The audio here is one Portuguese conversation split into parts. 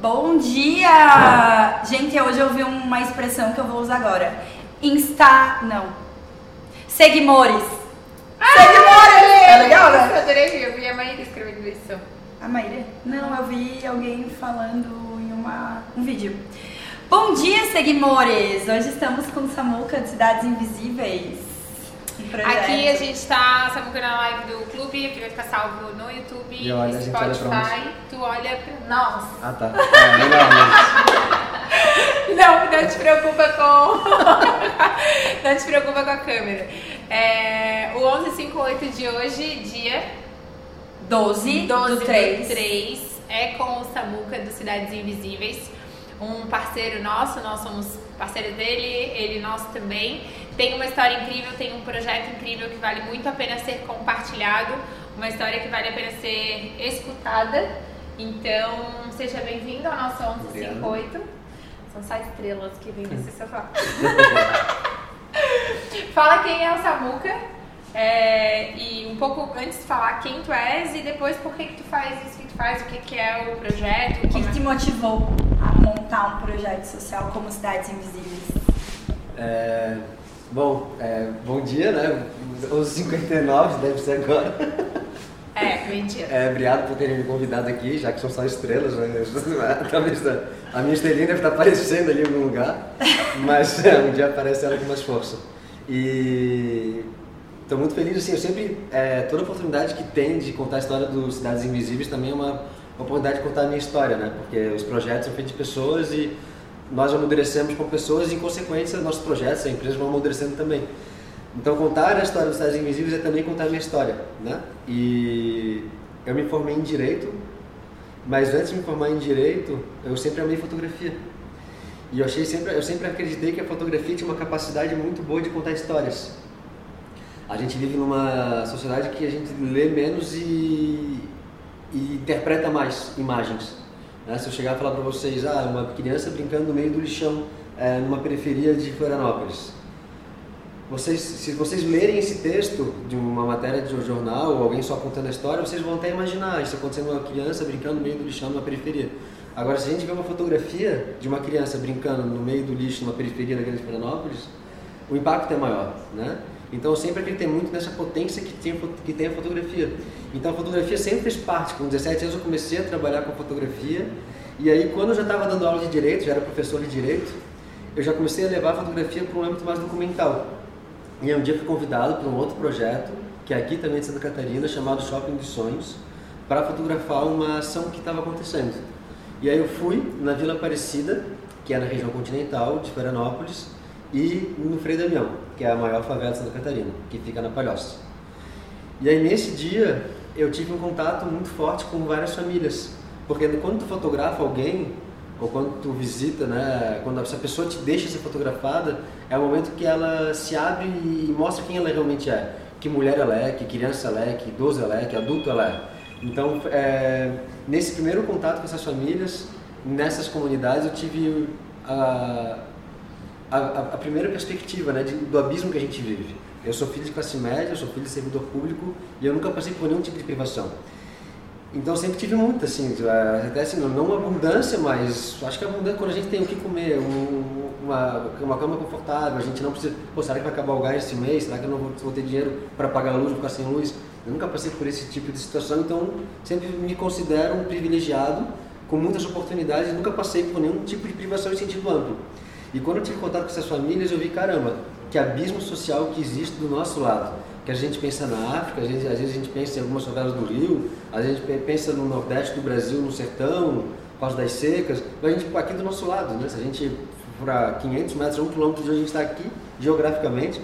Bom dia! Gente, hoje eu ouvi uma expressão que eu vou usar agora. Insta. Não. Seguimores. Seguimores! É legal, né? Eu adorei, eu vi a Maíra escrevendo isso. A Maíra? Não, eu vi alguém falando em uma, um vídeo. Bom dia, seguimores! Hoje estamos com o Samuca de Cidades Invisíveis. Projeto. Aqui a gente tá Samuca na live do clube, aqui vai ficar salvo no YouTube E olha, a gente olha Spotify. Tu olha pra nós. Ah, tá. É, mesmo. Não, não te preocupa com. não te preocupa com a câmera. É, o 1158 de hoje, dia 12, 12 do 3. 3 é com o Samuca do Cidades Invisíveis, um parceiro nosso, nós somos parceiros dele, ele nosso também. Tem uma história incrível, tem um projeto incrível que vale muito a pena ser compartilhado, uma história que vale a pena ser escutada. Então, seja bem-vindo ao nosso 1158. São só estrelas que vêm desse sofá. Fala quem é o Samuca. é, e um pouco antes de falar quem tu és e depois por que, que tu faz isso que tu faz, o que, que é o projeto. O que, que é- te motivou a montar um projeto social como Cidades Invisíveis? É, bom, é, bom dia, né? Os 59 deve ser agora. É, mentira. É, obrigado por terem me convidado aqui, já que são só estrelas, né? Talvez a- minha estrelinha deve estar aparecendo ali em algum lugar, mas é, um dia aparece ela com mais força. E estou muito feliz, assim, eu sempre, é, toda oportunidade que tem de contar a história dos Cidades Invisíveis também é uma oportunidade de contar a minha história, né? Porque os projetos são feitos de pessoas e nós amadurecemos com pessoas e, em consequência, nossos projetos, a empresa vão amadurecendo também. Então, contar a história dos Cidades Invisíveis é também contar a minha história, né? E eu me formei em Direito, mas antes de me formar em Direito, eu sempre amei fotografia. E eu, achei sempre, eu sempre acreditei que a fotografia tinha uma capacidade muito boa de contar histórias. A gente vive numa sociedade que a gente lê menos e, e interpreta mais imagens. Né? Se eu chegar e falar para vocês, ah, uma criança brincando no meio do lixão, é, numa periferia de Florianópolis. Vocês, se vocês lerem esse texto de uma matéria de um jornal ou alguém só contando a história, vocês vão até imaginar isso acontecendo uma criança brincando no meio do lixão numa periferia. Agora, se a gente vê uma fotografia de uma criança brincando no meio do lixo numa periferia da Grande Florianópolis, o impacto é maior, né? Então eu sempre acreditei muito nessa potência que tem, a fo- que tem a fotografia. Então a fotografia sempre fez parte. Com 17 anos eu comecei a trabalhar com fotografia e aí quando eu já estava dando aula de direito, já era professor de direito, eu já comecei a levar a fotografia para um âmbito mais documental. E aí um dia fui convidado para um outro projeto, que é aqui também de Santa Catarina, chamado Shopping dos Sonhos, para fotografar uma ação que estava acontecendo. E aí eu fui na Vila Aparecida, que é na região continental de Florianópolis, e no Frei Damião, que é a maior favela de Santa Catarina, que fica na Palhoça. E aí nesse dia eu tive um contato muito forte com várias famílias, porque quando tu fotografa alguém ou quando tu visita, né, quando essa pessoa te deixa ser fotografada, é o momento que ela se abre e mostra quem ela realmente é, que mulher ela é, que criança ela é, que idoso ela é, que adulto ela é. Então, é, nesse primeiro contato com essas famílias, nessas comunidades, eu tive a, a, a- a primeira perspectiva né, de- do abismo que a gente vive. Eu sou filho de classe média, eu sou filho de servidor público e eu nunca passei por nenhum tipo de privação. Então sempre tive muito, assim, eh, até assim, não- uma abundância, mas acho que abundância quando a gente tem o que comer, um- uma, uma cama confortável, a gente não precisa, pô, será que vai acabar o gás esse mês? Será que eu não vou, vou ter dinheiro para pagar a luz, vou ficar sem luz? Eu nunca passei por esse tipo de situação, então sempre me considero um privilegiado, com muitas oportunidades, nunca passei por nenhum tipo de privação em sentido amplo. E quando eu tive contato com essas famílias, eu vi, caramba, que abismo social que existe do nosso lado. Que a gente pensa na África, gente, às vezes a gente pensa em algumas favelas do Rio, a gente pe- pensa no Nordeste do Brasil, no sertão, por causa das secas, mas a gente aqui do nosso lado, né? Se a gente para 500 metros, 1 quilômetro de onde a gente está aqui, geograficamente,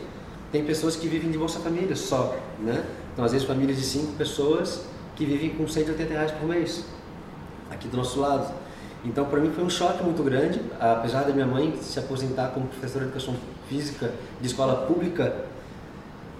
tem pessoas que vivem de Bolsa Família só, né? Então, às vezes, famílias de 5 pessoas que vivem com 180 reais por mês, aqui do nosso lado. Então, para mim foi um choque muito grande, apesar da minha mãe se aposentar como professora de educação física de escola pública,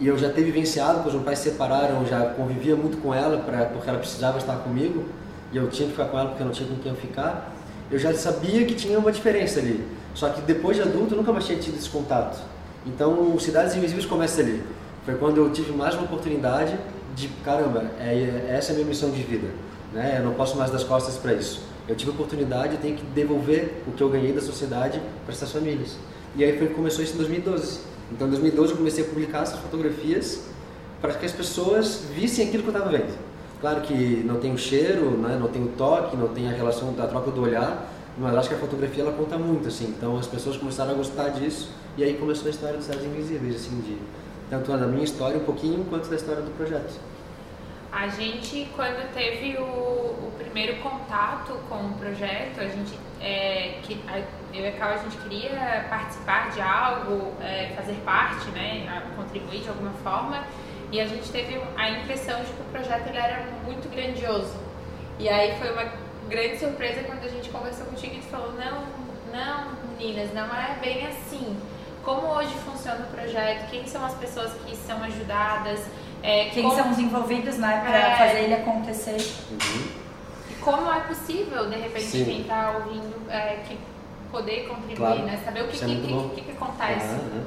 e eu já ter vivenciado, pois meus pais se separaram, já convivia muito com ela, pra, porque ela precisava estar comigo, e eu tinha que ficar com ela porque eu não tinha com quem eu ficar, eu já sabia que tinha uma diferença ali. Só que depois de adulto eu nunca mais tinha tido esse contato. Então, Cidades Invisíveis começa ali. Foi quando eu tive mais uma oportunidade de, caramba, é, essa é a minha missão de vida. Né? Eu não posso mais dar as costas para isso. Eu tive oportunidade, eu tenho que devolver o que eu ganhei da sociedade para essas famílias. E aí foi começou isso em 2012. Então, em 2012 eu comecei a publicar essas fotografias para que as pessoas vissem aquilo que eu estava vendo. Claro que não tem o cheiro, né? não tem o toque, não tem a relação da troca do olhar, mas acho que a fotografia ela conta muito, assim. Então as pessoas começaram a gostar disso e aí começou a história dos Cidades Invisíveis, assim, de tanto da minha história um pouquinho quanto da história do projeto. A gente, quando teve o, o primeiro contato com o projeto, a gente, é, que, a, eu e a Cal, a gente queria participar de algo, é, fazer parte, né, contribuir de alguma forma, e a gente teve a impressão de que o projeto ele era muito grandioso. E aí foi uma grande surpresa quando a gente conversou contigo e tu falou, não, não, meninas, não é bem assim. Como hoje funciona o projeto? Quem são as pessoas que são ajudadas? É, Quem como... são os envolvidos né, para é... fazer ele acontecer? Uhum. E como é possível, de repente, Sim. quem está ouvindo, é, que poder contribuir, claro. né? Saber o que, é que, que, que, que, acontece. Uhum.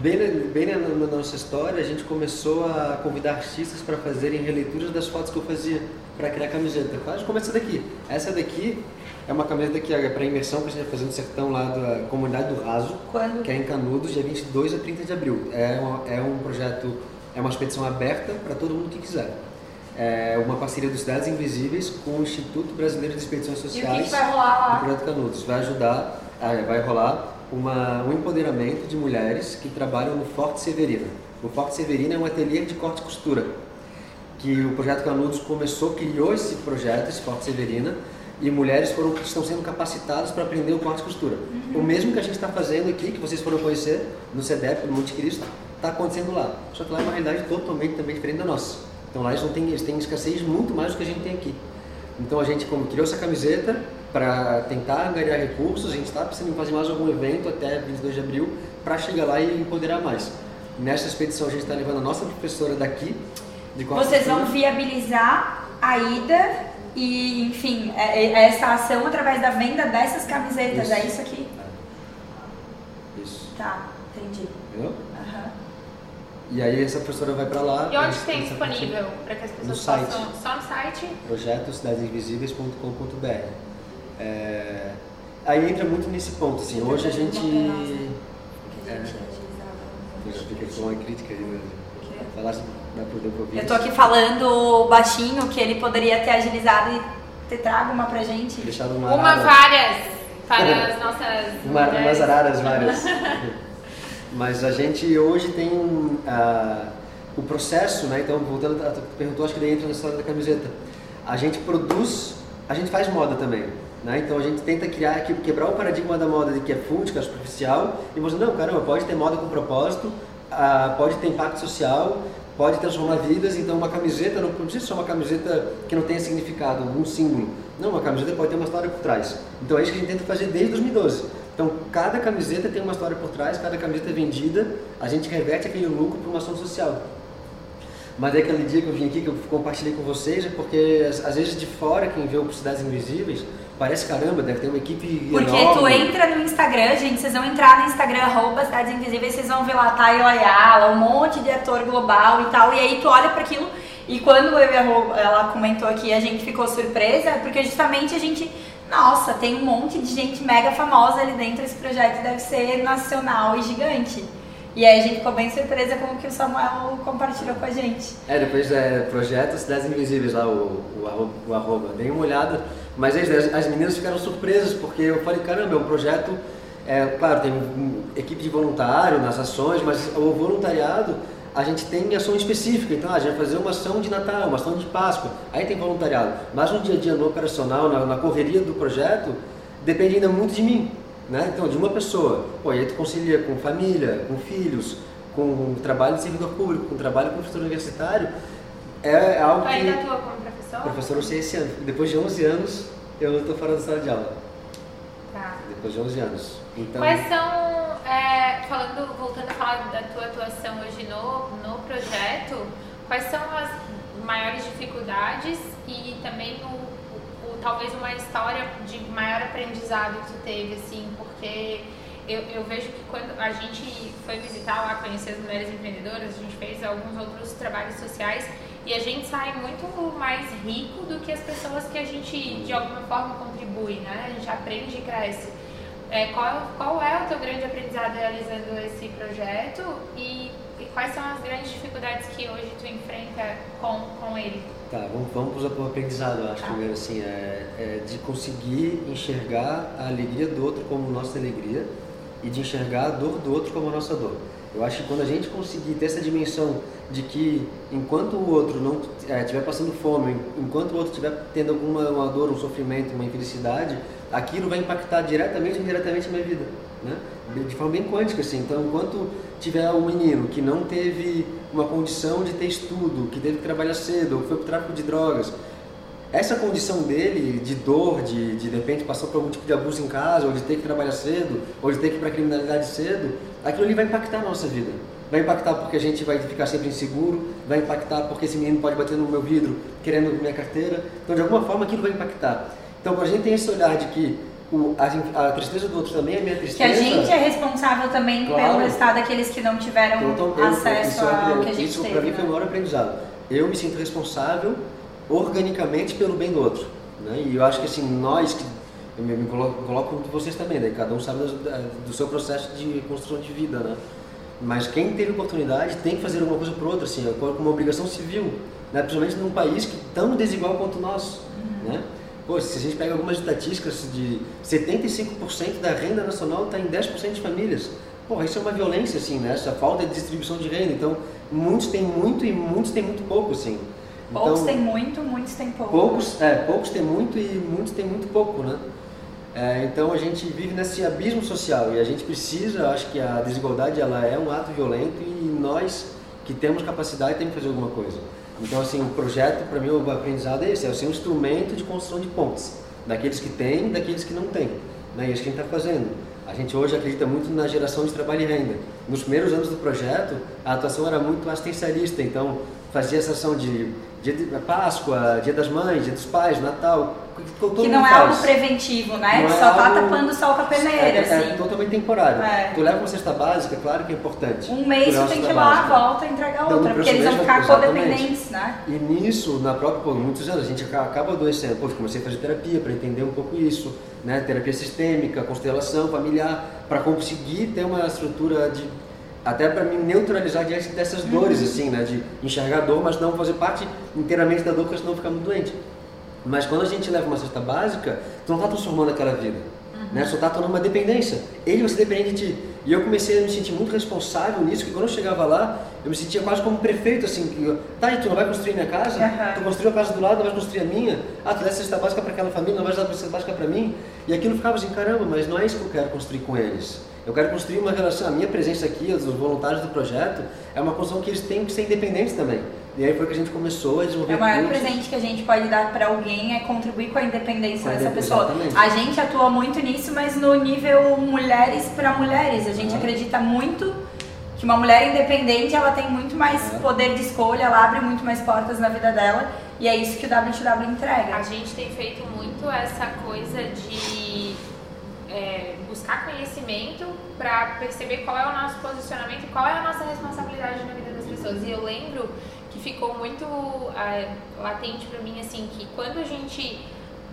Bem, bem na, na, nossa história, a gente começou a convidar artistas para fazerem releituras das fotos que eu fazia para criar camiseta. Gente começa daqui. Essa daqui é uma camiseta que é para imersão que a gente vai fazer no sertão lá da comunidade do Raso, Quando? que é em Canudos, dia 22 a 30 de abril. É, uma, é um projeto é uma expedição aberta para todo mundo que quiser. É uma parceria dos Cidades Invisíveis com o Instituto Brasileiro de Expedições Sociais. E o que, vai rolar lá? Do Projeto Canudos. Vai ajudar, é, vai rolar uma, um empoderamento de mulheres que trabalham no Forte Severina. O Forte Severina é um ateliê de corte e costura. Que o Projeto Canudos começou, criou esse projeto, esse Forte Severina, e mulheres foram, estão sendo capacitadas para aprender o corte e costura. Uhum. O mesmo que a gente está fazendo aqui, que vocês foram conhecer no CEDEP, no Monte Cristo, está acontecendo lá. Só que lá é uma realidade totalmente também diferente da nossa. Então lá eles, não têm, eles têm escassez muito mais do que a gente tem aqui. Então a gente como criou essa camiseta para tentar ganhar recursos, a gente está precisando fazer mais algum evento até 22 de abril para chegar lá e empoderar mais. Nessa expedição a gente está levando a nossa professora daqui. De Vocês vão viabilizar a ida e, enfim, é, é essa ação através da venda dessas camisetas, isso. é isso aqui? É. Isso. Tá, entendi. Entendeu? E aí essa professora vai para lá. E onde tem disponível para que as pessoas no site. possam? Só no site? Projeto cidadesinvisíveis.com.br. É... Aí entra muito nesse ponto, assim. Hoje a gente. É... Fica aqui uma crítica aí, né? Falasse pra poder ouvir. Eu tô aqui falando baixinho que ele poderia ter agilizado e ter trago uma pra gente. Deixado uma. Uma várias para as nossas. Uma, umas araras várias. Mas a gente hoje tem uh, o processo, né? Então, voltando, tu perguntou, acho que daí entra na história da camiseta. A gente produz, a gente faz moda também. Né? Então a gente tenta criar, quebrar o paradigma da moda de que é fútil, que é superficial, e mostrar, não, caramba, pode ter moda com propósito, uh, pode ter impacto social, pode transformar vidas, então uma camiseta não precisa ser uma camiseta que não tenha significado, um símbolo. Não, uma camiseta pode ter uma história por trás. Então é isso que a gente tenta fazer desde 2012. Então, cada camiseta tem uma história por trás, cada camiseta é vendida, a gente reverte aquele lucro para uma ação social. Mas é aquele dia que eu vim aqui, que eu compartilhei com vocês, é porque às vezes de fora, quem vê o Cidades Invisíveis, parece caramba, deve ter uma equipe Porque enorme. tu entra no Instagram, gente, vocês vão entrar no Instagram, arroba Cidades Invisíveis, vocês vão ver lá Tayo Ayala, um monte de ator global e tal, e aí tu olha para aquilo, e quando eu e a ela comentou aqui, a gente ficou surpresa, porque justamente a gente nossa, tem um monte de gente mega famosa ali dentro, esse projeto deve ser nacional e gigante. E aí a gente ficou bem surpresa com o que o Samuel compartilhou com a gente. É, depois é projeto Cidades Invisíveis lá, o, o, o arroba, dei uma olhada. Mas as, as meninas ficaram surpresas, porque eu falei, caramba, é um projeto, é, claro, tem um, equipe de voluntário nas ações, mas o voluntariado a gente tem ação específica, então a gente vai fazer uma ação de Natal, uma ação de Páscoa, aí tem voluntariado. Mas no dia a dia, no operacional, na, na correria do projeto, depende ainda muito de mim, né? Então, de uma pessoa. Pô, e aí tu concilia com família, com filhos, com trabalho de servidor público, com trabalho como professor universitário, é, algo tu ainda atua como professor? Professor, eu sei esse ano. Depois de 11 anos, eu estou fora da sala de aula. Tá. Depois de 11 anos. Então... Quais são voltando a falar da tua atuação hoje no, no projeto, quais são as maiores dificuldades e também o, o, o, talvez uma história de maior aprendizado que tu teve, assim, porque eu, eu, vejo que quando a gente foi visitar lá, conhecer as mulheres empreendedoras, a gente fez alguns outros trabalhos sociais e a gente sai muito mais rico do que as pessoas que a gente de alguma forma contribui, né? A gente aprende e cresce. É, qual, qual é o teu grande aprendizado realizando esse projeto e, e quais são as grandes dificuldades que hoje tu enfrenta com, com ele? Tá, vamos, vamos para o aprendizado, eu acho, tá. primeiro assim, é, é, de conseguir enxergar a alegria do outro como nossa alegria e de enxergar a dor do outro como a nossa dor. Eu acho que quando a gente conseguir ter essa dimensão de que enquanto o outro não estiver é, passando fome, enquanto o outro estiver tendo alguma uma dor, um sofrimento, uma infelicidade, aquilo vai impactar diretamente ou indiretamente a minha vida, né? De forma bem quântica, assim. Então, enquanto tiver um menino que não teve uma condição de ter estudo, que teve que trabalhar cedo, ou foi para o tráfico de drogas, essa condição dele de dor, de, de de repente passar por algum tipo de abuso em casa, ou de ter que trabalhar cedo, ou de ter que ir para criminalidade cedo, aquilo ali vai impactar a nossa vida. Vai impactar porque a gente vai ficar sempre inseguro, vai impactar porque esse menino pode bater no meu vidro querendo minha carteira. Então, de alguma forma, aquilo vai impactar. Então, quando a gente tem esse olhar de que o, a, a, tristeza do outro também é minha tristeza. Que a gente é responsável também claro, pelo estado daqueles que não tiveram então, eu, acesso eu, ao que a gente isso teve. Isso, para mim, foi o maior aprendizado. Eu me sinto responsável organicamente pelo bem do outro. Né? E eu acho que assim, nós que eu me, me coloco, coloco vocês também, né? cada um sabe do, do, seu processo de construção de vida, né? Mas quem teve oportunidade tem que fazer alguma coisa por outra, assim, com uma obrigação civil, né? principalmente num país que tão desigual quanto o nosso, uhum. né? Pô, se a gente pega algumas estatísticas de 75% da renda nacional está em 10% de famílias. Porra, isso é uma violência, assim, né? Essa falta de distribuição de renda. Então, muitos têm muito e muitos têm muito pouco, assim. Poucos então, têm muito, muitos têm pouco. Poucos, é, poucos têm muito e muitos têm muito pouco, né? É, então a gente vive nesse abismo social e a gente precisa, acho que a desigualdade ela é um ato violento e nós que temos capacidade temos que fazer alguma coisa. Então assim, o projeto para mim o aprendizado é esse, é ser um instrumento de construção de pontes, daqueles que têm, daqueles que não têm. Né? E isso que a gente está fazendo. A gente hoje acredita muito na geração de trabalho e renda. Nos primeiros anos do projeto, a atuação era muito assistencialista, então fazia essa ação de dia de Páscoa, dia das mães, dia dos pais, Natal. Que não é faz. algo preventivo, né? Não é Só é tá algo... tapando o sol com a peneira, é, é assim. É totalmente temporário. É. Tu leva uma cesta básica, claro que é importante. Um mês tu, tem que ir lá, volta e entregar outra, então, porque eles vão ficar codependentes, né? E nisso, na própria, pô, muitos anos, a gente acaba adoecendo. Pô, comecei a fazer terapia para entender um pouco isso, né? Terapia sistêmica, constelação familiar, para conseguir ter uma estrutura de até para me neutralizar diante dessas dores, uhum. assim, né? De enxergar a dor, mas não fazer parte inteiramente da dor, porque senão ficar muito doente. Mas quando a gente leva uma cesta básica, tu não está transformando aquela vida, uhum. né? Só está tornando uma dependência. Ele vai ser dependente de ti. E eu comecei a me sentir muito responsável nisso, que quando eu chegava lá, eu me sentia quase como um prefeito, assim, que, tá, e tu não vai construir minha casa? Uhum. Tu construiu a casa do lado, não vai construir a minha? Ah, tu dá cesta básica para aquela família, não vai dar cesta básica para mim? E aquilo ficava assim, caramba, mas não é isso que eu quero construir com eles. Eu quero construir uma relação, a minha presença aqui, os voluntários do projeto, é uma construção que eles têm que ser independentes também. E aí foi que a gente começou a desenvolver. É o maior cursos. presente que a gente pode dar para alguém é contribuir com a independência com dessa pessoa. Exatamente. A gente atua muito nisso, mas no nível mulheres para mulheres. A gente ah. acredita muito que uma mulher independente ela tem muito mais é. poder de escolha, ela abre muito mais portas na vida dela e é isso que o W2W entrega. A gente tem feito muito essa coisa de é, buscar conhecimento para perceber qual é o nosso posicionamento e qual é a nossa responsabilidade na vida das pessoas. E eu lembro que ficou muito é, latente para mim assim que quando a gente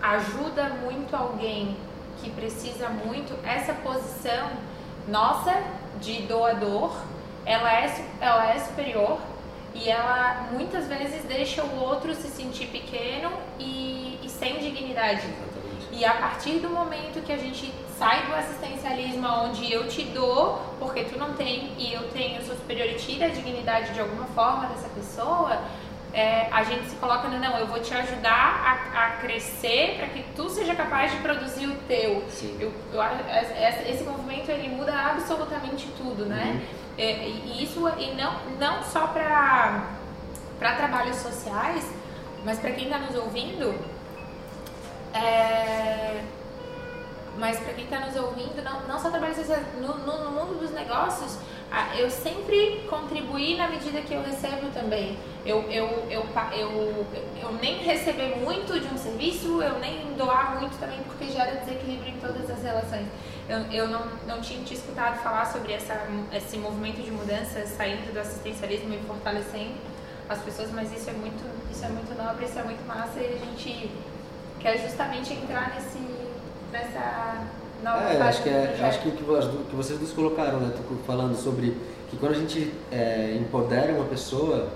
ajuda muito alguém que precisa muito, essa posição nossa de doador, ela é, ela é superior e ela muitas vezes deixa o outro se sentir pequeno e, e sem dignidade. E a partir do momento que a gente sai do assistencialismo onde eu te dou porque tu não tem e eu tenho, eu sou superior e tira a dignidade de alguma forma dessa pessoa, é, a gente se coloca no não, eu vou te ajudar a, a crescer para que tu seja capaz de produzir o teu. Eu, eu, esse movimento ele muda absolutamente tudo, né? Uhum. É, e isso e não, não só para trabalhos sociais, mas para quem está nos ouvindo, é, mas para quem está nos ouvindo, não, não só trabalho no, no, mundo dos negócios, eu sempre contribuí na medida que eu recebo também. Eu, eu, eu, eu, eu nem receber muito de um serviço, eu nem doar muito também, porque gera desequilíbrio em todas as relações. Eu, eu não, não tinha te escutado falar sobre essa, esse movimento de mudança, saindo do assistencialismo e fortalecendo as pessoas, mas isso é muito, isso é muito nobre, isso é muito massa e a gente quer justamente entrar nesse, nessa nova É, fase acho que, é, acho que o que, vo- que vocês dois colocaram, né? Falando sobre que quando a gente é, empodera uma pessoa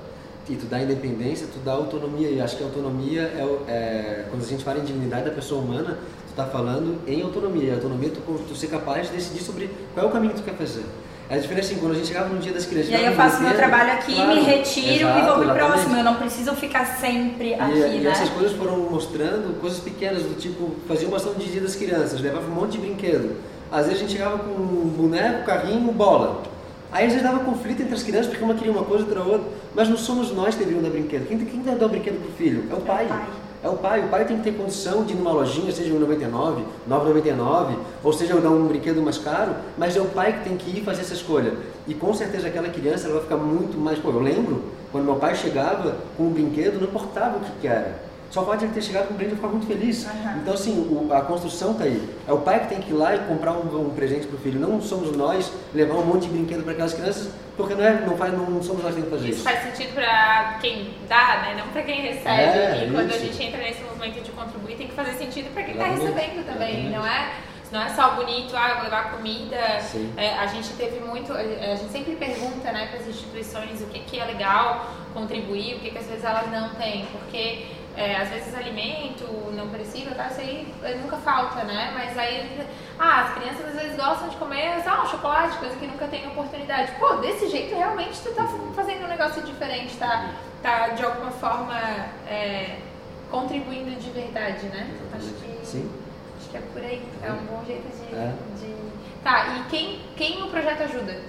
e tu dá independência, tu dá autonomia. E acho que autonomia é, é quando a gente fala em dignidade da pessoa humana, tu tá falando em autonomia. E a autonomia é tu, tu ser capaz de decidir sobre qual é o caminho que tu quer fazer. É a diferença assim, quando a gente chegava no dia das crianças. E aí eu faço meu trabalho aqui, claro, me retiro e exato, vou pro exatamente. próximo. Eu não preciso ficar sempre aqui, E, e né? essas coisas foram mostrando coisas pequenas, do tipo, fazia uma ação de dia das crianças, levava um monte de brinquedo. Às vezes a gente chegava com um boneco, carrinho, bola. Aí às vezes dava conflito entre as crianças, porque uma queria uma coisa, outra outra. Mas não somos nós que deveriam dar brinquedo. Quem, quem dá o brinquedo pro filho? É o pai. pai. É o pai. O pai tem que ter condição de ir numa lojinha, seja um 99, 9,99, ou seja, dar um brinquedo mais caro, mas é o pai que tem que ir fazer essa escolha. E com certeza aquela criança ela vai ficar muito mais. Pô, eu lembro quando meu pai chegava com um brinquedo, não importava o que, que era. Só pode ele ter chegado com um brinquedo e ficar muito feliz. Aham. Então, assim, o- a construção tá aí. É o pai que tem que ir lá e comprar um, um presente pro filho. Não somos nós levar um monte de brinquedo para aquelas crianças, porque não, é, não, faz, não somos nós que temos que fazer Isso isso. faz sentido para quem dá, né? Não para quem recebe. É, e quando a isso. gente entra nesse movimento de contribuir, tem que fazer sentido para quem está recebendo também. Não é, não é só bonito, ah, eu vou levar comida. É, a gente teve muito, a a gente sempre pergunta né, para as instituições o que, que é legal contribuir, o que, que às vezes elas não têm. Porque é, às vezes alimento não perecível, tá? isso aí nunca falta, né? Mas aí, ah, as crianças às vezes gostam de comer ah, um chocolate, coisa que nunca tem oportunidade. Pô, desse jeito realmente tu tá fazendo um negócio diferente, tá, tá de alguma forma é, contribuindo de verdade, né? Acho que, Sim. acho que é por aí. É um bom jeito de. É. de... Tá, e quem, quem o projeto ajuda?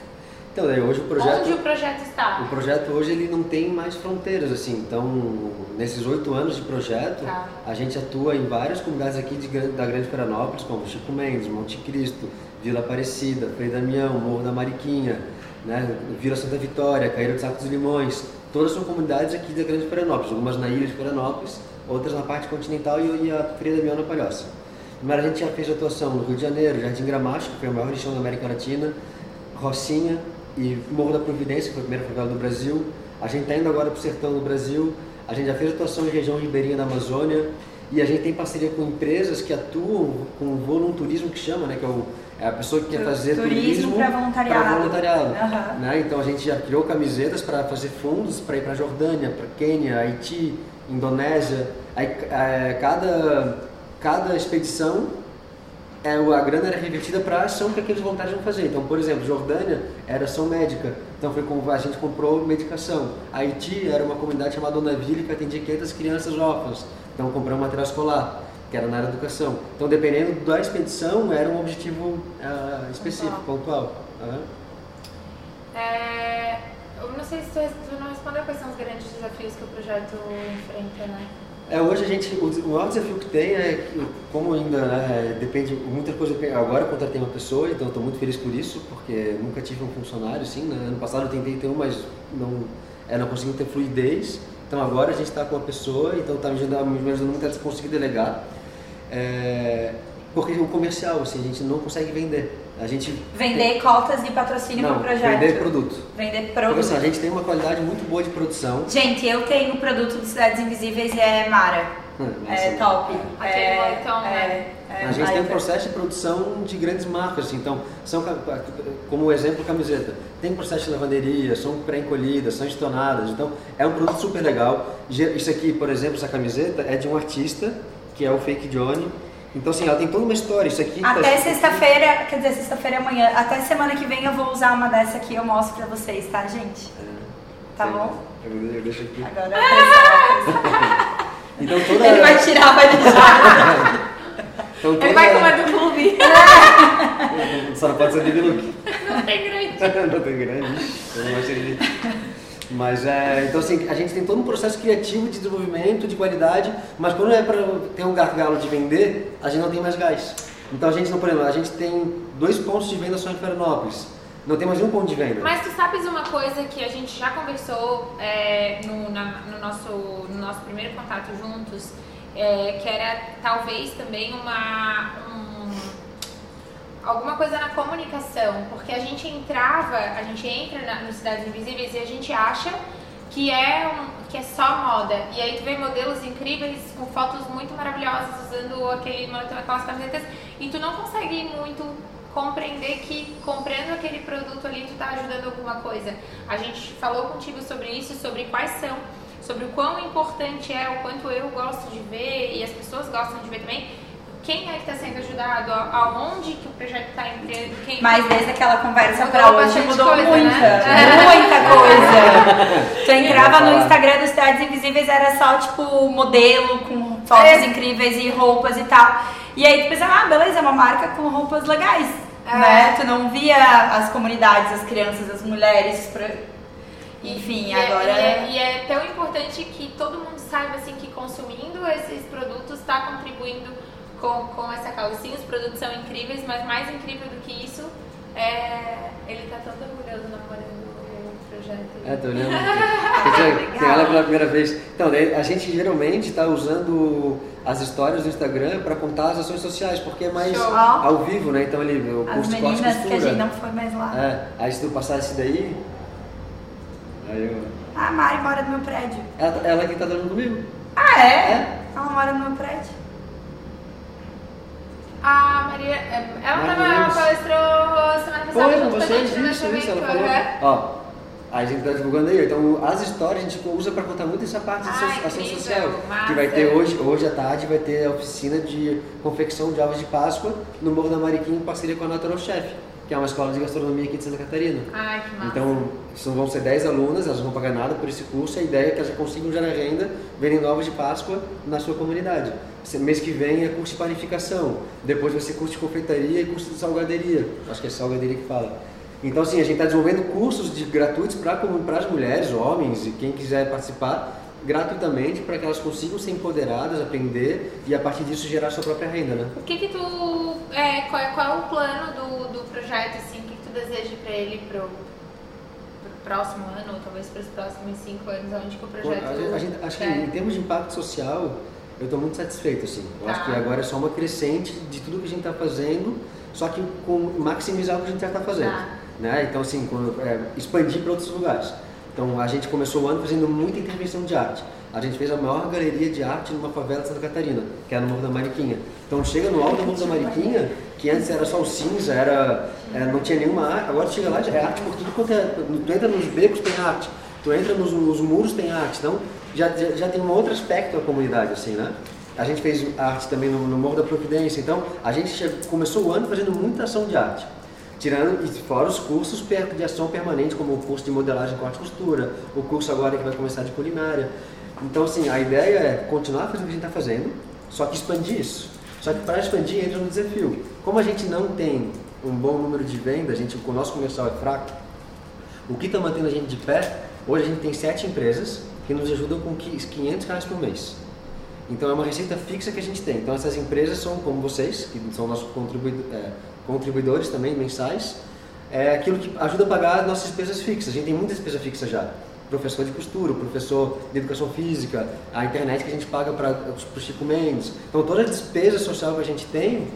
Então, daí hoje o projeto. Onde o projeto está? O projeto hoje ele não tem mais fronteiras, assim. Então, nesses oito anos de projeto, Tá. a gente atua em várias comunidades aqui de, da Grande Florianópolis, como Chico Mendes, Monte Cristo, Vila Aparecida, Frei Damião, Morro da Mariquinha, né? Vila Santa Vitória, Caíra dos Sacos dos Limões. Todas são comunidades aqui da Grande Florianópolis, algumas na ilha de Florianópolis, outras na parte continental e, e a Frei Damião na Palhoça. Mas a gente já fez atuação no Rio de Janeiro, Jardim Gramacho, que foi o maior lixão da América Latina, Rocinha e Morro da Providência, que foi a primeira favela do Brasil. A gente está indo agora para o sertão do Brasil. A gente já fez atuação em região ribeirinha da Amazônia. E a gente tem parceria com empresas que atuam com volunturismo, que chama, né? Que é, o, é a pessoa que quer fazer turismo turismo pra voluntariado. pra voluntariado, Aham. né? Então a gente já criou camisetas para fazer fundos para ir para Jordânia, para Quênia, Haiti, Indonésia. Aí, é, cada, cada expedição a grana era revertida para a ação que aqueles voluntários vão fazer. Então, por exemplo, Jordânia era ação médica, então foi com, a gente comprou medicação. Haiti era uma comunidade chamada Donaville que atendia 500 crianças órfãs, então compramos material escolar, que era na área da educação. Então, dependendo da expedição, era um objetivo ah, específico, pontual. Aham. É, eu não sei se tu, tu não respondeu quais são os grandes desafios que o projeto enfrenta, né? É, hoje a gente, o, maior desafio que tem é, como ainda né, depende, muita coisa, agora eu contratei uma pessoa, então estou muito feliz por isso, porque nunca tive um funcionário assim, né? ano passado eu tentei ter um, mas não, é, não consegui ter fluidez, então agora a gente está com uma pessoa, então está me ajudando, me ajudando muito a conseguir delegar, é, porque o comercial, assim, a gente não consegue vender, a gente... Vender cotas de patrocínio não, pro projeto. vender produto. Vender Porque produto. assim, a gente tem uma qualidade muito boa de produção. Gente, eu tenho o produto de Cidades Invisíveis e é Mara. É Assim, top. Aquele é, moletom, né? é, A gente tem um processo de produção de grandes marcas, assim, então, são, como exemplo, camiseta. Tem processo de lavanderia, são pré-encolhidas, são estonadas, então é um produto super legal. Isso aqui, por exemplo, essa camiseta é de um artista, que é o Fake Johnny. Então, assim, ela tem toda uma história. Isso aqui tá Até aqui- sexta-feira, quer dizer, sexta-feira é amanhã. Até semana que vem eu vou usar uma dessa aqui eu mostro pra vocês, tá, gente? Tá É, bom? Eu, eu deixo aqui. Agora a pressão. Então, toda... Ele vai tirar, vai deixar. então, toda... Ele vai com uma do clube. Só não pode ser de look. Não tem grande. não tem grande. Eu não achei ele. Mas é, então assim, a gente tem todo um processo criativo de desenvolvimento, de qualidade, mas quando é para ter um gargalo de vender, a gente não tem mais gás. Então a gente não, por exemplo, a gente tem dois pontos de venda só em Florianópolis. Não tem mais nenhum ponto de venda. Mas tu sabes uma coisa que a gente já conversou é, no, na- no nosso, no nosso primeiro contato juntos, é, que era talvez também uma. um- alguma coisa na comunicação, porque a gente entrava, a gente entra na, Cidades Invisíveis e a gente acha que é um, que é só moda. E aí tu vê modelos incríveis com fotos muito maravilhosas usando aquele aquelas camisetas e tu não consegue muito compreender que comprando aquele produto ali tu tá ajudando alguma coisa. A gente falou contigo sobre isso, sobre quais são, sobre o quão importante é, o quanto eu gosto de ver e as pessoas gostam de ver também quem é que está sendo ajudado, aonde que o projeto está entrando, quem... Mas desde aquela conversa pra hoje mudou coisa, muita, né? muita coisa. tu entrava no Instagram dos Cidades Invisíveis, era só tipo modelo com fotos É. incríveis e roupas e tal. E aí tu pensava, ah, beleza, é uma marca com roupas legais. É. Né? Tu não via as comunidades, as crianças, as mulheres. Pra... Enfim, E é- agora. e, é, e é tão importante que todo mundo saiba assim que consumindo esses produtos está contribuindo com, com essa causa. Sim, os produtos são incríveis, mas mais incrível do que isso é ele tá tão orgulhoso namorando o projeto. É, tô olhando. Tem ela pela primeira vez. Então, a gente geralmente está usando as histórias do Instagram para contar as ações sociais, porque é mais Show. ao vivo, né? Então ali, o As curso de corte meninas que a costura. gente não foi mais lá. É, aí se tu passar esse daí. Aí eu. Ah, a Mari mora no meu prédio. Ela, ela que tá dando comigo. Ah, é? É? Ela mora no meu prédio. Maria, é, ela tava, ela Lemos. palestrou semana passada Foi, junto com a gente isso, ela evento. falou. aham. Ó, a gente tá divulgando aí, então as histórias a gente usa para contar muito essa parte Ah, so- ação incrível, social. massa. Que vai ter hoje, hoje à tarde, vai ter a oficina de confecção de ovos de Páscoa no Morro da Mariquinha em parceria com a Natural Chef, que é uma escola de gastronomia aqui de Santa Catarina. Ai, que massa. Então, vão ser 10 alunas, elas não vão pagar nada por esse curso. A ideia é que elas consigam gerar renda vendendo ovos de Páscoa na sua comunidade. Mês que vem é curso de panificação, depois vai ser curso de confeitaria e curso de salgaderia. Acho que é salgaderia que fala. Então, assim, a gente está desenvolvendo cursos de, gratuitos para as mulheres, homens e quem quiser participar gratuitamente para que elas consigam ser empoderadas, aprender e a partir disso gerar sua própria renda, né? O que que tu, é, qual, é, qual é o plano do, do projeto, assim, o que, que tu deseja para ele pro, pro próximo ano, ou talvez para os próximos cinco anos, onde que o projeto... a a gente- acho que é? em termos de impacto social, eu estou muito satisfeito, assim. Eu Tá. acho que agora é só uma crescente de tudo que a gente está fazendo, só que com maximizar o que a gente já está fazendo. Tá. Né? Então, assim, quando, é, expandir para outros lugares. Então, a gente começou o ano fazendo muita intervenção de arte. A gente fez a maior galeria de arte numa favela de Santa Catarina, que é no Morro da Mariquinha. Então, chega no alto do Morro da Mariquinha, que antes era só o cinza, era, é, não tinha nenhuma arte. Agora chega lá, é arte por tudo quanto é. Tu entra nos becos, tem arte. Tu entra nos, nos muros, tem arte. Então, já, já, já tem um outro aspecto da comunidade, assim, né? A gente fez arte também no, no Morro da Providência. Então, a gente começou o ano fazendo muita ação de arte. Tirando, fora os cursos de ação permanente, como o curso de modelagem, corte e costura, o curso agora que vai começar de culinária. Então, assim, a ideia é continuar fazendo o que a gente está fazendo, só que expandir isso. Só que para expandir entra no desafio. Como a gente não tem um bom número de vendas, a gente, o nosso comercial é fraco, o que está mantendo a gente de pé, hoje a gente tem sete empresas que nos ajudam com 500 reais por mês. Então é uma receita fixa que a gente tem. Então essas empresas são como vocês, que são nossos é, contribuidores também mensais, é aquilo que ajuda a pagar as nossas despesas fixas. A gente tem muita despesa fixa já. Professor de costura, professor de educação física, a internet que a gente paga para o Chico Mendes. Então toda a despesa social que a gente tem,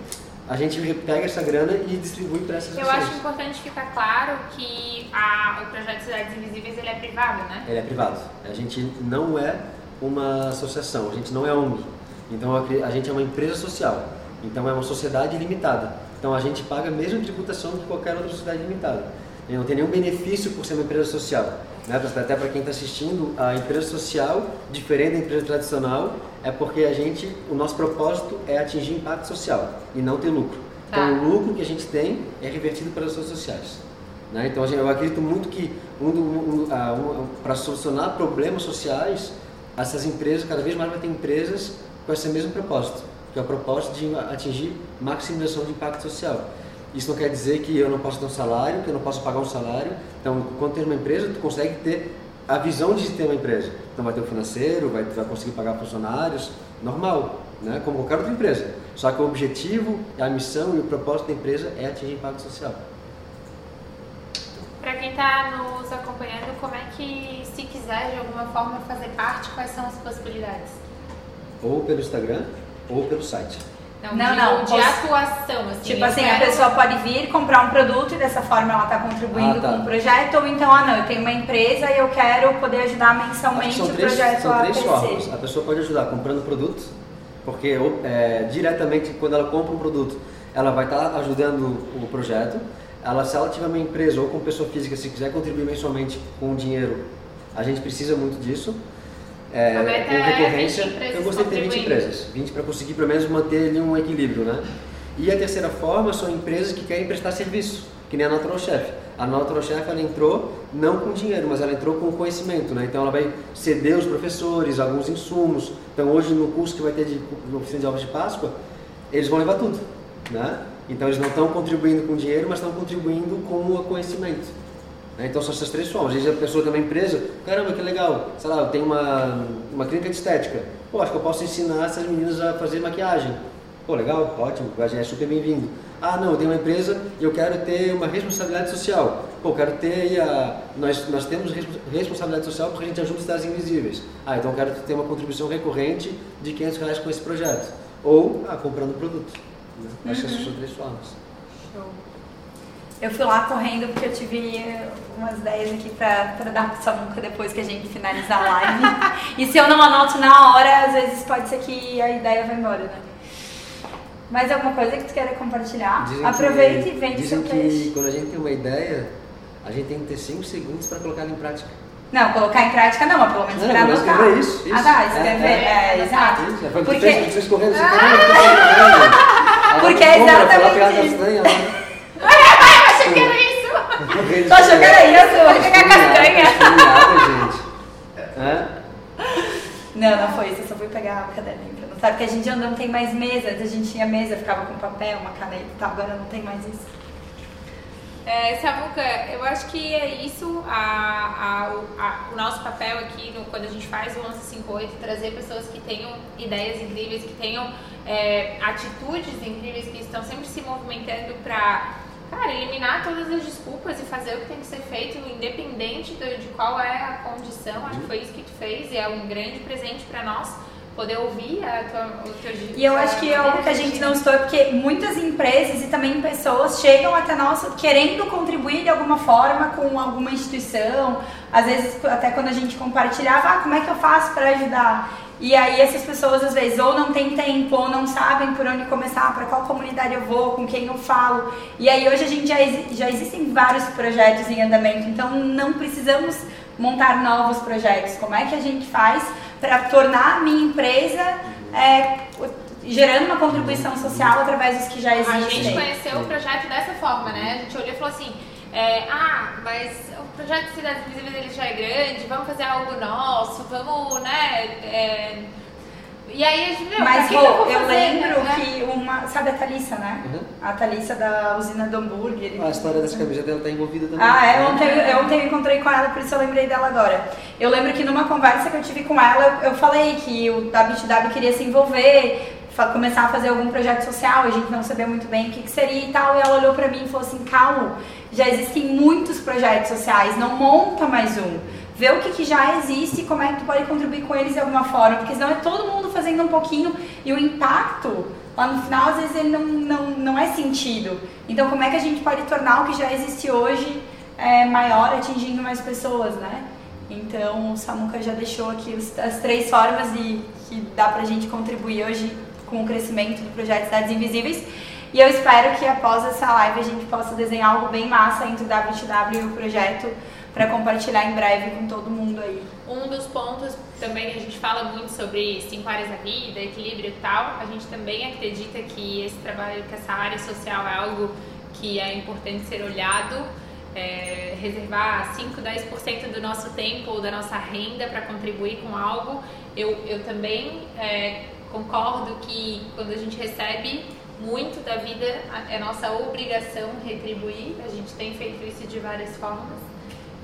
a gente pega essa grana e distribui para essas Eu ações. acho importante ficar claro que a, o projeto Cidades Invisíveis ele é privado, né? Ele é privado. A gente não é uma associação, a gente não é ONG. Então a- gente é uma empresa social. Então é uma sociedade limitada. Então a gente paga a mesma tributação que qualquer outra sociedade limitada. Não tem nenhum benefício por ser uma empresa social. Né? Até para quem está assistindo, a empresa social, diferente da empresa tradicional, é porque a gente, o nosso propósito é atingir impacto social e não ter lucro. Tá. Então o lucro que a gente tem é revertido para as ações sociais. Né? Então, eu acredito muito que um, um, para solucionar problemas sociais, essas empresas, cada vez mais vai ter empresas com esse mesmo propósito, que é o propósito de atingir maximização de impacto social. Isso não quer dizer que eu não posso ter um salário, que eu não posso pagar um salário. Então, quando tem uma empresa, tu consegue ter a visão de ter uma empresa. Então, vai ter o financeiro, vai, vai conseguir pagar funcionários, normal, né? como qualquer outra empresa. Só que o objetivo, a missão e o propósito da empresa é atingir impacto social. Para quem está nos acompanhando, como é que, se quiser de alguma forma fazer parte, quais são as possibilidades? ou pelo Instagram ou pelo site. Não, Não, não, de poss- atuação, assim. Tipo assim, a quero- pessoa pode vir comprar um produto e dessa forma ela tá contribuindo Ah, tá. com o projeto, ou então, ah não, eu tenho uma empresa e eu quero poder ajudar mensalmente são o três, projeto são a três crescer. formas. A pessoa pode ajudar comprando produto, porque é, diretamente quando ela compra um produto, ela vai estar ajudando o projeto. Ela, se ela tiver uma empresa ou com pessoa física, se quiser contribuir mensalmente com dinheiro, a gente precisa muito disso. É, A meta com é recorrência, 20 empresas eu gostei de ter 20 contribuindo. empresas, 20 para conseguir pelo menos manter ali um equilíbrio, né? E a terceira forma são empresas que querem prestar serviço, que nem a Natural Chef. A Natural Chef ela entrou não com dinheiro, mas ela entrou com conhecimento, né? Então ela vai ceder os professores, alguns insumos. Então hoje no curso que vai ter de no oficina de ovos de Páscoa, eles vão levar tudo, né? Então eles não estão contribuindo com dinheiro, mas estão contribuindo com o conhecimento. Né? Então são essas três formas. Às vezes a pessoa tem uma empresa, caramba, que legal, sei lá, eu tenho uma, uma clínica de estética. Pô, acho que eu posso ensinar essas meninas a fazer maquiagem. Pô, legal, ótimo, é super bem-vindo. Ah, não, eu tenho uma empresa e eu quero ter uma responsabilidade social. Pô, eu quero ter aí a... Nós, nós temos respons- responsabilidade social porque a gente ajuda os cidades invisíveis. Ah, então eu quero ter uma contribuição recorrente de 500 reais com esse projeto. Ou, ah, comprando produto. né? Acho que essas são três formas. Show. Eu fui lá correndo porque eu tive umas ideias aqui pra, pra dar pro Samuca depois que a gente finalizar a live. e se eu não anoto na hora, às vezes pode ser que a ideia vai embora, né? Mais alguma coisa que tu queira compartilhar? Dizem Aproveita que, e vende Dizem seu peixe. que quando a gente tem uma ideia, a gente tem que ter 5 segundos para colocar ela em prática. Não, colocar em prática não, mas pelo menos Não, pra mas anotar. escrever isso, isso. Ah, tá, É, escrever. é, É, é, exato. Isso, é, foi Porque- fez, vocês correndo, correndo. Ela Porque é exatamente isso. castanha, né? Tu achou que era isso? Vai pegar castanha. Castanhada, gente. É? Não, não foi isso, eu só fui pegar o caderninho pra não sabe que a gente já não tem mais mesa, antes a gente tinha mesa, ficava com papel, uma caneta e tal, agora não tem mais isso. É, Samuca, eu acho que é isso a, a- o- a- o nosso papel aqui no, quando a gente faz o 1158, trazer pessoas que tenham ideias incríveis, que tenham é, atitudes incríveis, que estão sempre se movimentando para cara, eliminar todas as desculpas e fazer o que tem que ser feito, independente do- de qual é a condição. Acho que foi isso que tu fez e é um grande presente para nós poder ouvir a tua, o teu E eu acho que é algo que a gente não estou, porque muitas empresas e também pessoas chegam até nós querendo contribuir de alguma forma com alguma instituição. Às vezes, até quando a gente compartilhava, ah, como é que eu faço para ajudar? E aí essas pessoas às vezes ou não têm tempo ou não sabem por onde começar, para qual comunidade eu vou, com quem eu falo. E aí hoje a gente já, já existem vários projetos em andamento, então não precisamos montar novos projetos. Como é que a gente faz para tornar a minha empresa é, gerando uma contribuição social através dos que já A existem? gente conheceu o projeto dessa forma, né? A gente olhou e falou assim, é, ah, mas o projeto de Cidades Invisíveis ele já é grande, vamos fazer algo nosso, vamos, né? é, E aí a gente viu, Mas, pra que Rô, que eu vou eu lembro né? que uma. Sabe a Thalissa, né? Uhum. A Thalissa da usina do hambúrguer. A história dessa camiseta ela tá envolvida também. Ah, é? Ontem, eu- ontem eu encontrei com ela, por isso eu lembrei dela agora. Eu lembro que numa conversa que eu tive com ela, eu, eu falei que o W2W queria se envolver, começar a fazer algum projeto social, a gente não sabia muito bem o que, que seria e tal. E ela olhou pra mim e falou assim: Calma, já existem muitos projetos sociais, não monta mais um. Vê o que, que já existe e como é que tu pode contribuir com eles de alguma forma, porque senão é todo mundo fazendo um pouquinho e o impacto lá no final às vezes ele não, não, não é sentido. Então como é que a gente pode tornar o que já existe hoje é, maior, atingindo mais pessoas, né? Então o Samuca já deixou aqui as três formas de que dá pra gente contribuir hoje com o crescimento do projeto Cidades Invisíveis. E eu espero que após essa live a gente possa desenhar algo bem massa entre o W2W e o projeto para compartilhar em breve com todo mundo aí. Um dos pontos também a gente fala muito sobre cinco áreas da vida, equilíbrio e tal. A gente também acredita que esse trabalho, que essa área social é algo que é importante ser olhado. é, reservar 5, 10% do nosso tempo ou da nossa renda para contribuir com algo. Eu, eu também é, concordo que quando a gente recebe muito da vida, é nossa obrigação retribuir. A gente tem feito isso de várias formas.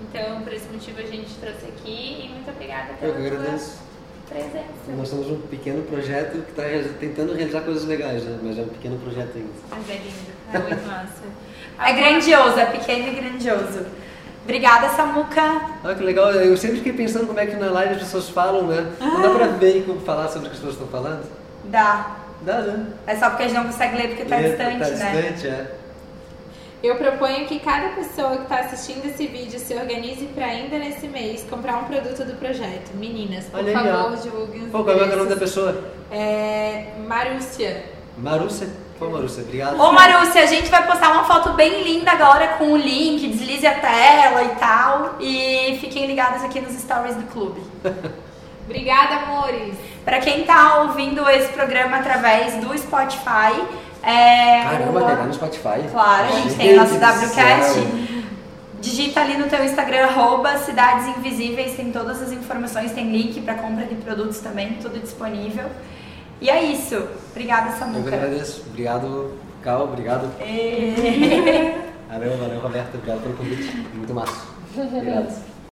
Então, por esse motivo, a gente trouxe aqui e muito obrigada Eu pela que tua agradeço. presença. Nós somos um pequeno projeto que está tentando realizar coisas legais, né? Mas é um pequeno projeto ainda. Mas é lindo, é muito massa. É grandioso, é pequeno e grandioso. Obrigada, Samuca. Ah, que legal. Eu sempre fiquei pensando como é que na live as pessoas falam, né? Não dá pra ver como falar sobre o que as pessoas estão falando. Dá. Dá, né? É só porque a gente não consegue ler porque tá Lê- distante, tá né? distante, é. Eu proponho que cada pessoa que está assistindo esse vídeo se organize para ainda nesse mês comprar um produto do projeto. Meninas, por Olha aí, favor, ó. divulguem os Pô, qual é o nome da pessoa? É Marúcia. Marúcia? Pô, Marúcia, obrigado. Ô Marúcia, a gente vai postar uma foto bem linda agora com o link, deslize a tela e tal. E fiquem ligados aqui nos stories do clube. Obrigada, amores. Pra quem tá ouvindo esse programa através do Spotify, é. Caramba, o- pegar no Spotify. Claro, a gente tem o nosso WCast. Digita ali no teu Instagram, arroba Cidades Invisíveis, tem todas as informações, tem link pra compra de produtos também, tudo disponível. E é isso. Obrigada, Eu que Samuca. agradeço. Obrigado, Cal. Obrigado. E- Valeu, valeu, Roberto. Obrigado pelo convite. Muito massa. Obrigado.